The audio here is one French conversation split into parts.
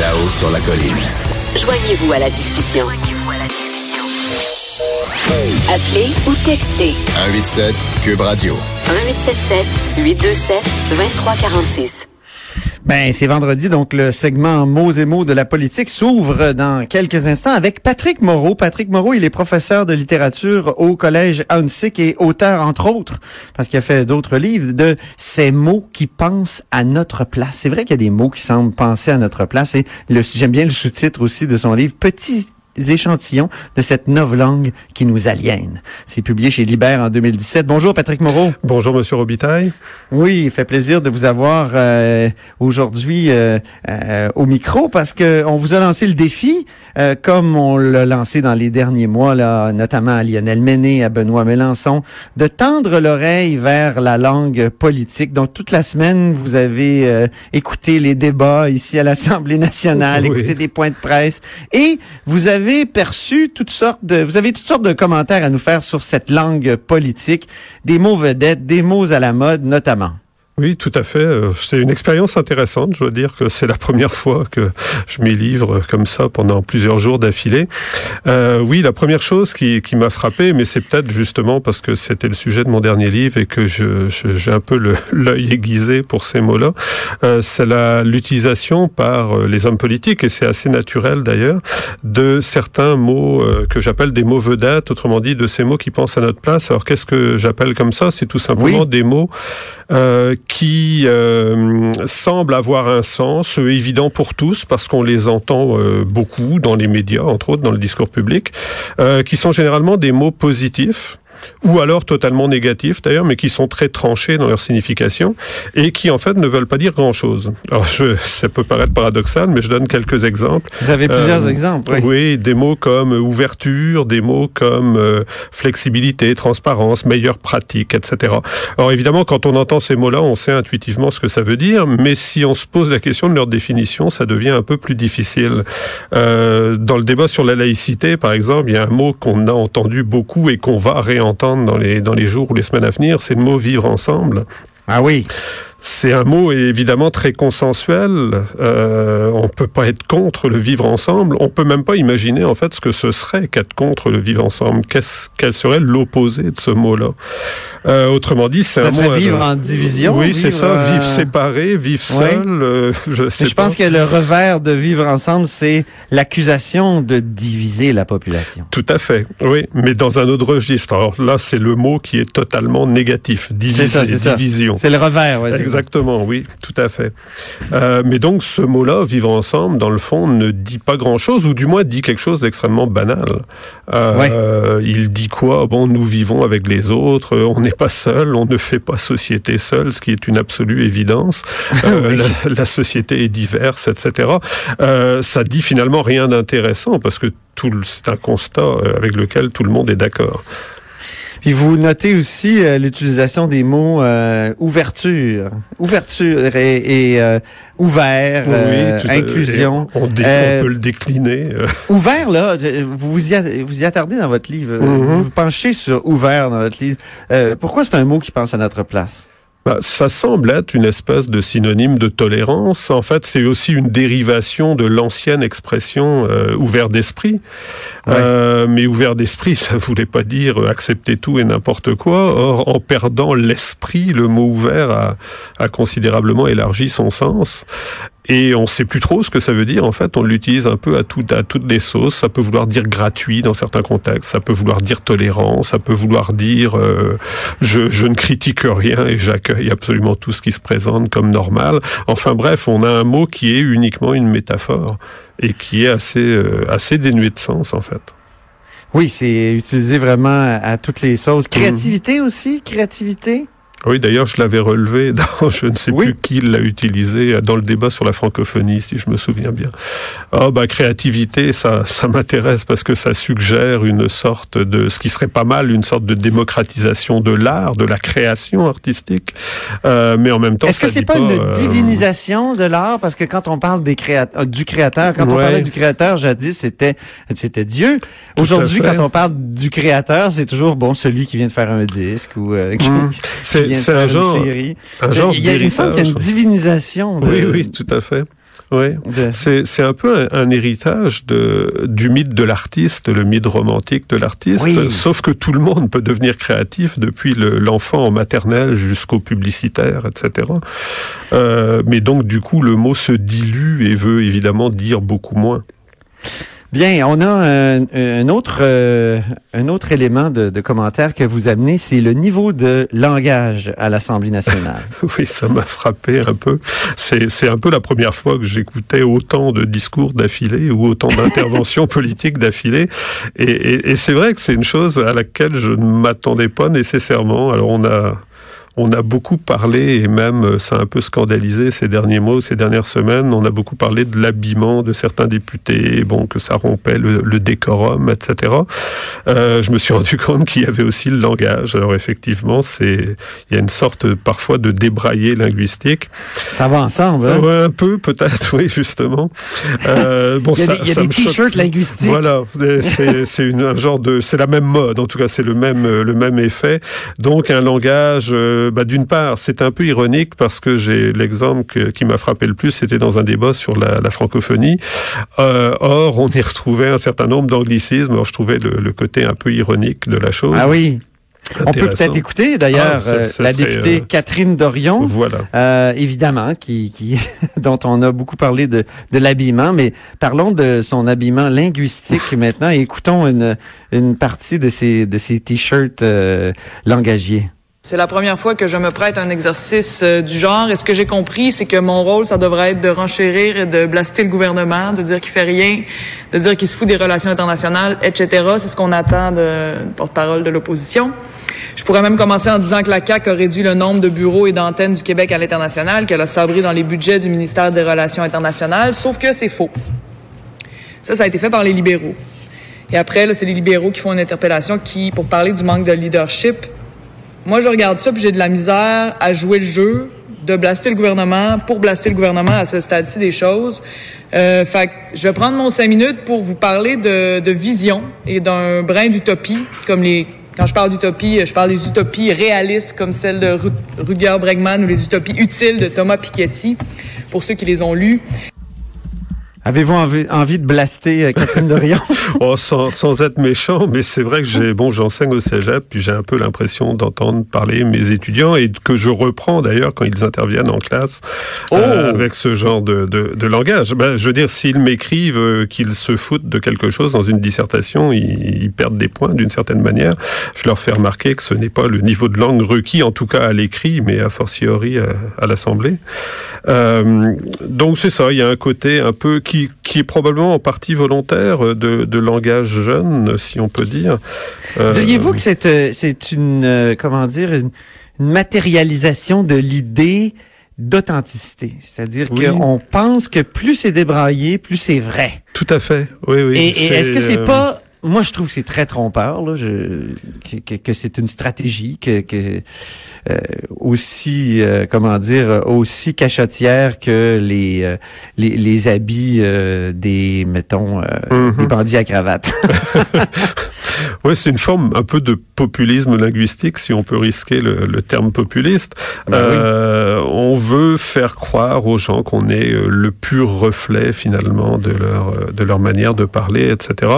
Là-haut sur la colline. Joignez-vous à la discussion. Appelez ou textez 187 Cube Radio. 1877 827 2346. Ben, c'est vendredi, donc le segment mots et mots de la politique s'ouvre dans quelques instants avec Patrick Moreau. Patrick Moreau, il est professeur de littérature au collège Hunsick et auteur, entre autres, parce qu'il a fait d'autres livres, de ces mots qui pensent à notre place. C'est vrai qu'il y a des mots qui semblent penser à notre place et j'aime bien le sous-titre aussi de son livre, Petit échantillons de cette langue qui nous aliène. C'est publié chez Libère en 2017. Bonjour Patrick Moreau. Bonjour Monsieur Robitaille. Oui, il fait plaisir de vous avoir euh, aujourd'hui euh, euh, au micro parce que on vous a lancé le défi comme on l'a lancé dans les derniers mois là, notamment à Lionel Méné, à Benoît Mélenchon, de tendre l'oreille vers la langue politique. Donc toute la semaine, vous avez écouté les débats ici à l'Assemblée nationale, écouté des points de presse et vous avez avez perçu toutes sortes de, vous avez toutes sortes de commentaires à nous faire sur cette langue politique, des mots vedettes, des mots à la mode notamment. Oui, tout à fait. Euh, c'est une expérience intéressante. Je dois dire que c'est la première fois que je m'y livre comme ça pendant plusieurs jours d'affilée. Euh, oui, la première chose qui, qui m'a frappé, mais c'est peut-être justement parce que c'était le sujet de mon dernier livre et que je, j'ai un peu l'œil aiguisé pour ces mots-là, euh, c'est l'utilisation par euh, les hommes politiques, et c'est assez naturel d'ailleurs, de certains mots euh, que j'appelle des mots vedettes, autrement dit de ces mots qui pensent à notre place. Alors qu'est-ce que j'appelle comme ça? C'est tout simplement des mots euh, qui euh, semblent avoir un sens euh, évident pour tous parce qu'on les entend euh, beaucoup dans les médias, entre autres dans le discours public, qui sont généralement des mots positifs ou alors totalement négatifs d'ailleurs, mais qui sont très tranchés dans leur signification et qui en fait ne veulent pas dire grand-chose. Alors je, ça peut paraître paradoxal, mais je donne quelques exemples. Vous avez plusieurs euh, exemples. Oui. oui. des mots comme ouverture, des mots comme euh, flexibilité, transparence, meilleure pratique, etc. Alors évidemment, quand on entend ces mots-là, on sait intuitivement ce que ça veut dire, mais si on se pose la question de leur définition, ça devient un peu plus difficile. Euh, dans le débat sur la laïcité, par exemple, il y a un mot qu'on a entendu beaucoup et qu'on va réentendre entendre dans les, jours ou les semaines à venir, c'est le mot vivre ensemble. Ah oui. C'est un mot évidemment très consensuel. Euh, on peut pas être contre le vivre ensemble. On peut même pas imaginer en fait ce que ce serait qu'être contre le vivre ensemble. Qu'est-ce, quel serait l'opposé de ce mot-là? Euh, Autrement dit, c'est un mot. vivre en division. Oui, c'est ça. Vivre euh, séparé, vivre seul. Euh, je, sais je pense que le revers de vivre ensemble, c'est l'accusation de diviser la population. Tout à fait. Oui, mais dans un autre registre. Alors là, c'est le mot qui est totalement négatif. Diviser, c'est ça, division. C'est le revers. Ouais, Exactement, oui, tout à fait. Euh, mais donc ce mot-là, vivre ensemble, dans le fond, ne dit pas grand-chose, ou du moins dit quelque chose d'extrêmement banal. Euh, Il dit quoi? Bon, nous vivons avec les autres, on n'est pas seul, on ne fait pas société seul, ce qui est une absolue évidence. Euh, la, la, société est diverse, etc. Ça dit finalement rien d'intéressant parce que c'est un constat avec lequel tout le monde est d'accord. Puis vous notez aussi euh, l'utilisation des mots euh, ouverture, ouverture et, et euh, ouvert, euh, inclusion. On, on, peut le décliner. Ouvert, là, vous vous y, vous y attardez dans votre livre. Mm-hmm. Vous vous penchez sur ouvert dans votre livre. pourquoi c'est un mot qui pense à notre place? Bah, ça semble être une espèce de synonyme de tolérance. En fait, c'est aussi une dérivation de l'ancienne expression euh, ouvert d'esprit. Ouais. Euh, mais ouvert d'esprit, ça voulait pas dire accepter tout et n'importe quoi. Or, en perdant l'esprit, le mot ouvert a, a considérablement élargi son sens. Et on sait plus trop ce que ça veut dire. En fait, on l'utilise un peu à, tout, à toutes les sauces. Ça peut vouloir dire gratuit dans certains contextes. Ça peut vouloir dire tolérant. Ça peut vouloir dire euh, je, je ne critique rien et j'accueille absolument tout ce qui se présente comme normal. Enfin bref, on a un mot qui est uniquement une métaphore et qui est assez, euh, assez dénué de sens en fait. Oui, c'est utilisé vraiment à, toutes les sauces. Créativité mmh. aussi, créativité? Oui, d'ailleurs, je l'avais relevé dans, je ne sais oui. plus qui l'a utilisé dans le débat sur la francophonie, si je me souviens bien. Ah, bah, créativité, ça, ça m'intéresse parce que ça suggère une sorte de, ce qui serait pas mal, une sorte de démocratisation de l'art, de la création artistique. Euh, mais en même temps, est-ce que c'est pas, pas, une euh... divinisation de l'art? Parce que quand on parle des créat du créateur, quand ouais. on parlait du créateur jadis, c'était c'était Dieu. Aujourd'hui, quand on parle du créateur, c'est toujours bon celui qui vient de faire un disque ou euh, mmh. c'est c'est un genre, un genre il y a, il semble qu'il y a une divinisation. De, oui, oui, tout à fait. Oui, c'est un peu un, un, héritage de, du mythe de l'artiste, le mythe romantique de l'artiste, oui. sauf que tout le monde peut devenir créatif, depuis l'enfant en maternelle jusqu'au publicitaire, etc. Euh, mais donc, du coup, le mot se dilue et veut évidemment dire beaucoup moins. Bien, on a un, autre euh, un autre élément de, de, commentaire que vous amenez, c'est le niveau de langage à l'Assemblée nationale. oui, ça m'a frappé un peu. C'est un peu la première fois que j'écoutais autant de discours d'affilée ou autant d'interventions politiques d'affilée. Et, et, et c'est vrai que c'est une chose à laquelle je ne m'attendais pas nécessairement. Alors on a on a beaucoup parlé, et même euh, ça a un peu scandalisé ces derniers mois, ces dernières semaines, on a beaucoup parlé de l'habillement de certains députés, bon, que ça rompait le, le décorum, etc. Euh, je me suis rendu compte qu'il y avait aussi le langage. Alors effectivement, c'est il y a une sorte parfois de débraillé linguistique. Ça va ensemble, hein? Ouais, un peu, peut-être, oui, justement. Euh, bon, il y a ça, des, des t-shirts linguistiques. Voilà, c'est un genre de, c'est la même mode, en tout cas, c'est le même, le même effet. Donc un langage euh, bah, d'une part, c'est un peu ironique parce que j'ai l'exemple qui m'a frappé le plus, c'était dans un débat sur la, la francophonie. Euh, or, on y retrouvait un certain nombre d'anglicismes. Alors, je trouvais le, le, côté un peu ironique de la chose. Ah oui. On peut peut-être écouter d'ailleurs ah, euh, la députée euh, Catherine Dorion, voilà. euh, évidemment, qui, qui dont on a beaucoup parlé de, de l'habillement, mais parlons de son habillement linguistique maintenant et écoutons une, une partie de ces t-shirts euh, langagiers. C'est la première fois que je me prête à un exercice euh, du genre. Et ce que j'ai compris, c'est que mon rôle, ça devrait être de renchérir et de blaster le gouvernement, de dire qu'il fait rien, de dire qu'il se fout des relations internationales, etc. C'est ce qu'on attend de porte-parole de l'opposition. Je pourrais même commencer en disant que la CAQ a réduit le nombre de bureaux et d'antennes du Québec à l'international, qu'elle a sabré dans les budgets du ministère des Relations internationales, sauf que c'est faux. Ça, ça a été fait par les libéraux. Et après, c'est les libéraux qui font une interpellation qui, pour parler du manque de leadership, moi, je regarde ça, puis j'ai de la misère à jouer le jeu, de blaster le gouvernement pour blaster le gouvernement à ce stade-ci des choses. Euh, fait je vais prendre mon cinq minutes pour vous parler de, de vision et d'un brin d'utopie, comme les quand je parle d'utopie, je parle des utopies réalistes comme celle de Rutger Bregman ou les utopies utiles de Thomas Piketty, pour ceux qui les ont lus. Avez-vous envie, envie, de blaster euh, Catherine Dorion? oh, sans, sans, être méchant, mais c'est vrai que j'ai, bon, j'enseigne au cégep, puis j'ai un peu l'impression d'entendre parler mes étudiants et que je reprends d'ailleurs quand ils interviennent en classe oh. euh, avec ce genre de, de, de langage. Ben, je veux dire, s'ils m'écrivent euh, qu'ils se foutent de quelque chose dans une dissertation, ils, ils perdent des points d'une certaine manière. Je leur fais remarquer que ce n'est pas le niveau de langue requis, en tout cas à l'écrit, mais a fortiori à, à l'Assemblée. Euh, donc c'est ça, il y a un côté un peu qui qui, qui, est probablement en partie volontaire de, de, langage jeune, si on peut dire. Euh, Diriez-vous que c'est euh, c'est une euh, comment dire une, une matérialisation de l'idée d'authenticité, c'est-à-dire oui. qu'on pense que plus c'est débraillé, plus c'est vrai. Tout à fait. Oui, oui. Et, et est-ce que c'est pas moi, je trouve que c'est très trompeur, là, je, que, que c'est une stratégie, que, que euh, aussi, euh, comment dire, aussi cachotière que les euh, les, les, habits euh, des, mettons, mm -hmm. des bandits à cravate. oui, c'est une forme un peu de populisme linguistique, si on peut risquer le, le terme populiste. Ben euh, oui. On veut faire croire aux gens qu'on est le pur reflet finalement de leur de leur manière de parler, etc.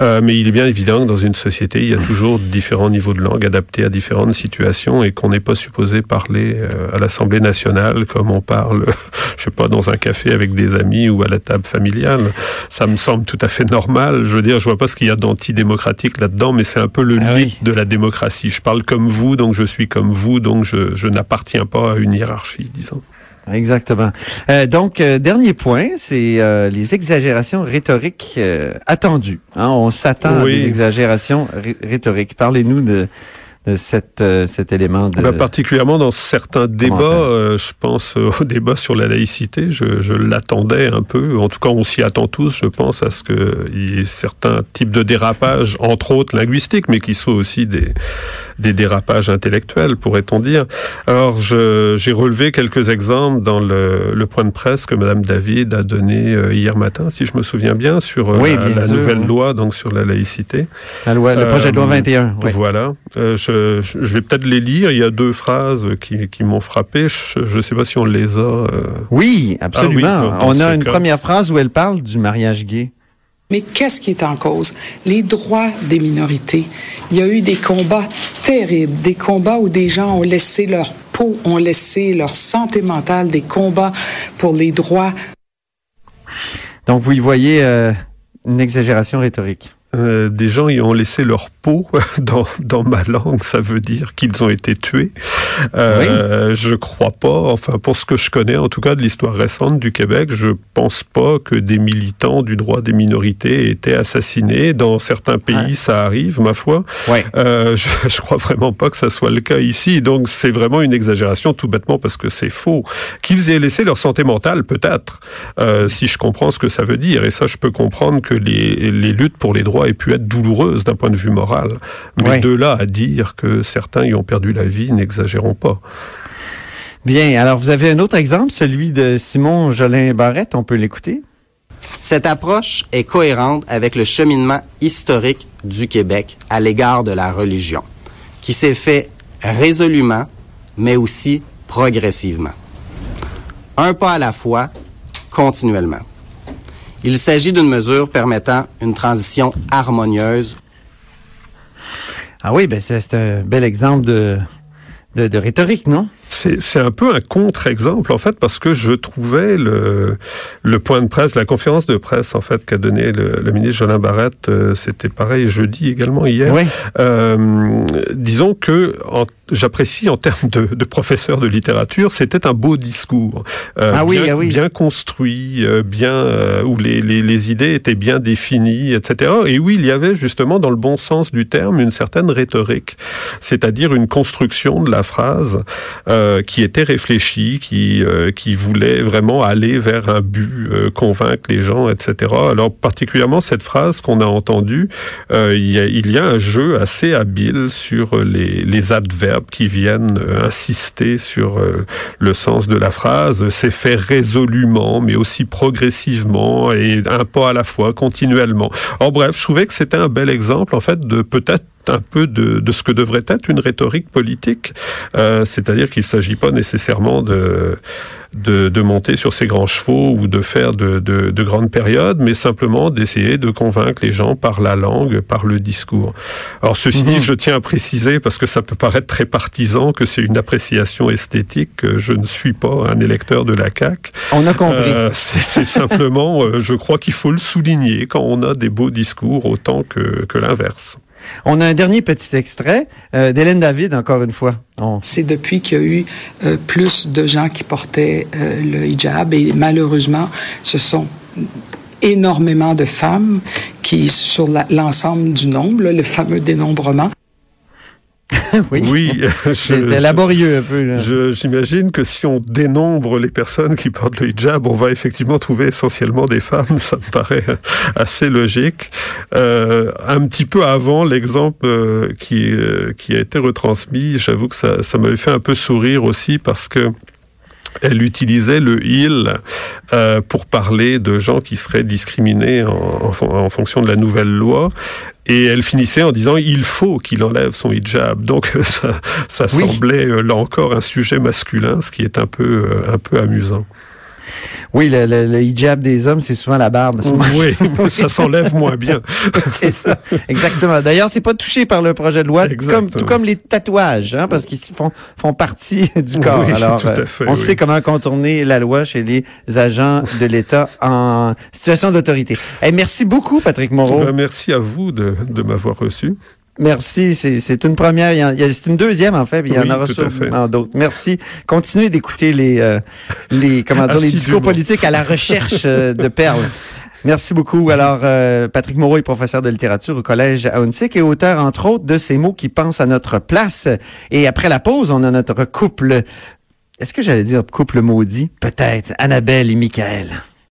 Euh, mais il est bien évident que dans une société, il y a toujours différents niveaux de langue adaptés à différentes situations et qu'on n'est pas supposé parler euh, à l'Assemblée nationale comme on parle, je sais pas, dans un café avec des amis ou à la table familiale. Ça me semble tout à fait normal. Je veux dire, je vois pas ce qu'il y a d'antidémocratique là-dedans, mais c'est un peu le ah mythe oui. de la démocratie. Je parle comme vous, donc je suis comme vous, donc je, je n'appartiens pas à une hiérarchie, disons. Exactement. Euh, donc, euh, dernier point, c'est euh, les exagérations rhétoriques euh, attendues. Hein, on s'attend oui. à des exagérations rhétoriques. Parlez-nous de, de cette, euh, cet élément de... Bah, particulièrement dans certains débats, euh, je pense au débat sur la laïcité, je, je l'attendais un peu, en tout cas on s'y attend tous, je pense à ce qu'il y ait certains types de dérapages, entre autres linguistiques, mais qui sont aussi des, des dérapages intellectuels, pourrait-on dire. Alors j'ai relevé quelques exemples dans le, le point de presse que Madame David a donné euh, hier matin, si je me souviens bien, sur oui, la, bien la sûr, nouvelle oui. loi, donc sur la laïcité. La loi, le projet de loi 21. Oui. Voilà. je euh, je vais peut-être les lire. Il y a deux phrases qui, qui m'ont frappé. Je ne sais pas si on les a. Euh... Oui, absolument. Ah on a une première phrase où elle parle du mariage gay. Mais qu'est-ce qui est en cause? Les droits des minorités. Il y a eu des combats terribles, des combats où des gens ont laissé leur peau, ont laissé leur santé mentale, des combats pour les droits. Donc, vous y voyez euh, une exagération rhétorique. Euh, des gens y ont laissé leur peau dans, dans ma langue, ça veut dire qu'ils ont été tués. Euh, oui. Je crois pas, enfin pour ce que je connais en tout cas de l'histoire récente du Québec, je pense pas que des militants du droit des minorités aient été assassinés. Dans certains pays, ouais. ça arrive, ma foi. Ouais. Euh, je, je crois vraiment pas que ça soit le cas ici. Donc c'est vraiment une exagération, tout bêtement parce que c'est faux. Qu'ils aient laissé leur santé mentale, peut-être, euh, si je comprends ce que ça veut dire. Et ça, je peux comprendre que les, les luttes pour les droits ait pu être douloureuse d'un point de vue moral. Mais de là à dire que certains y ont perdu la vie, n'exagérons pas. Bien, alors vous avez un autre exemple, celui de Simon Jolin Barrette, on peut l'écouter. Cette approche est cohérente avec le cheminement historique du Québec à l'égard de la religion, qui s'est fait résolument, mais aussi progressivement. Un pas à la fois, continuellement. Il s'agit d'une mesure permettant une transition harmonieuse. Ah oui, ben c'est un bel exemple de, de, de rhétorique, non? C'est c'est un peu un contre-exemple, en fait, parce que je trouvais le, le point de presse, la conférence de presse, en fait, qu'a donné le, le ministre Jolin Barrette, euh, c'était pareil jeudi également, hier. Oui. Euh, disons que j'apprécie en termes de, de professeur de littérature, c'était un beau discours. Euh, Ah oui, bien, ah oui. bien construit, euh, bien euh, où les, les, les idées étaient bien définies, etc. Et où il y avait justement, dans le bon sens du terme, une certaine rhétorique, c'est-à-dire une construction de la phrase euh, qui était réfléchie, qui euh, qui voulait vraiment aller vers un but, euh, convaincre les gens, etc. Alors particulièrement cette phrase qu'on a entendue, euh, il, y a, un jeu assez habile sur les, les adverbes qui viennent euh, insister sur euh, le sens de la phrase. C'est fait résolument, mais aussi progressivement et un pas à la fois, continuellement. En bref, je trouvais que c'était un bel exemple, en fait, de peut-être un peu de, de ce que devrait être une rhétorique politique, euh, c'est-à-dire qu'il ne s'agit pas nécessairement de, de, de monter sur ses grands chevaux ou de faire de, de, de grandes périodes, mais simplement d'essayer de convaincre les gens par la langue, par le discours. Alors ceci dit, je tiens à préciser, parce que ça peut paraître très partisan, que c'est une appréciation esthétique, que je ne suis pas un électeur de la CAQ. On a compris. Euh, c'est c'est simplement, euh, je crois qu'il faut le souligner quand on a des beaux discours autant que, que l'inverse. On a un dernier petit extrait euh, d'Hélène David, encore une fois. C'est depuis qu'il y a eu euh, plus de gens qui portaient euh, le hijab et malheureusement, ce sont énormément de femmes qui, sur l'ensemble du nombre, le fameux dénombrement, oui. Oui, C'est laborieux un peu. J'imagine que si on dénombre les personnes qui portent le hijab, on va effectivement trouver essentiellement des femmes. Ça me paraît assez logique. Euh, un petit peu avant l'exemple euh, qui, euh, qui a été retransmis, j'avoue que ça, ça m'avait fait un peu sourire aussi parce que elle utilisait le il euh, pour parler de gens qui seraient discriminés en, en en fonction de la nouvelle loi. Et elle finissait en disant il faut qu'il enlève son hijab. Donc ça, ça Oui. semblait euh, là encore un sujet masculin, ce qui est un peu euh, un peu amusant. Oui, le, le- le hijab des hommes, c'est souvent la barbe. Oui, ça s'enlève moins bien. c'est ça, exactement. D'ailleurs, c'est pas touché par le projet de loi, comme tout comme les tatouages, hein, parce qu'ils font font partie du corps. Oui, Alors, euh, fait, on oui. sait comment contourner la loi chez les agents de l'État en situation d'autorité. Eh, merci beaucoup, Patrick Moreau. Ben, merci à vous de, de m'avoir reçu. Merci, c'est une première, c'est une deuxième en fait, il y en aura sûrement d'autres. Merci. Continuez d'écouter les euh, les comment dire les discours politiques à la recherche euh, de perles. Merci beaucoup. Alors, euh, Patrick Moreau est professeur de littérature au collège à Huntsic et auteur, entre autres, de ces mots qui pensent à notre place. Et après la pause, on a notre couple. Est-ce que j'allais dire couple maudit? Peut-être. Annabelle et Michael.